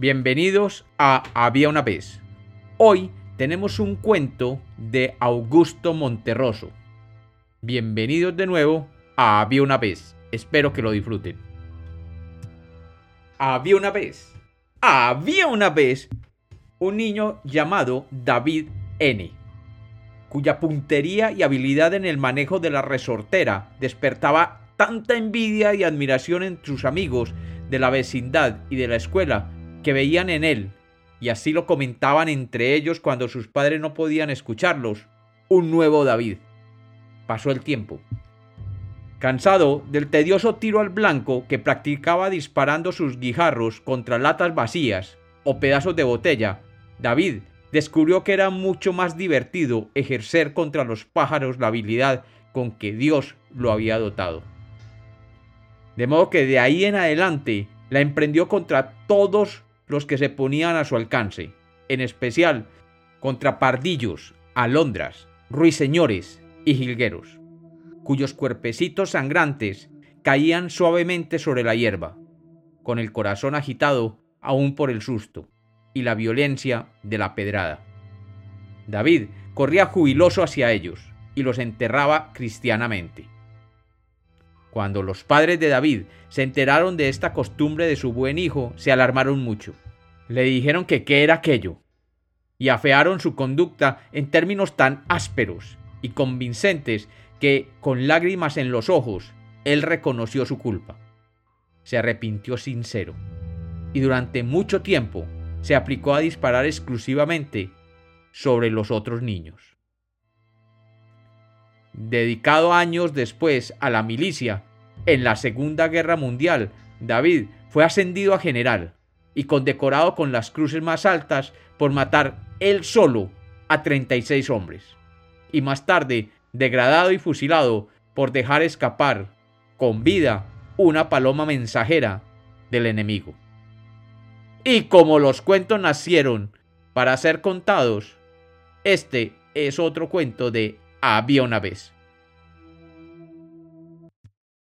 Bienvenidos a Había una vez. Hoy tenemos un cuento de Augusto Monterroso. Bienvenidos de nuevo a Había una vez. Espero que lo disfruten. Había una vez. Había una vez un niño llamado David N cuya puntería y habilidad en el manejo de la resortera despertaba tanta envidia y admiración entre sus amigos de la vecindad y de la escuela que veían en él, y así lo comentaban entre ellos cuando sus padres no podían escucharlos, un nuevo David. Pasó el tiempo. Cansado del tedioso tiro al blanco que practicaba disparando sus guijarros contra latas vacías o pedazos de botella, David descubrió que era mucho más divertido ejercer contra los pájaros la habilidad con que Dios lo había dotado. De modo que de ahí en adelante la emprendió contra todos los que se ponían a su alcance, en especial contra pardillos, alondras, ruiseñores y jilgueros, cuyos cuerpecitos sangrantes caían suavemente sobre la hierba, con el corazón agitado aún por el susto y la violencia de la pedrada. David corría jubiloso hacia ellos y los enterraba cristianamente. Cuando los padres de David se enteraron de esta costumbre de su buen hijo, se alarmaron mucho. Le dijeron que qué era aquello, y afearon su conducta en términos tan ásperos y convincentes que, con lágrimas en los ojos, él reconoció su culpa. Se arrepintió sincero, y durante mucho tiempo se aplicó a disparar exclusivamente sobre los otros niños. Dedicado años después a la milicia, en la Segunda Guerra Mundial, David fue ascendido a general y condecorado con las cruces más altas por matar él solo a 36 hombres, y más tarde degradado y fusilado por dejar escapar con vida una paloma mensajera del enemigo. Y como los cuentos nacieron para ser contados, este es otro cuento de Había una vez.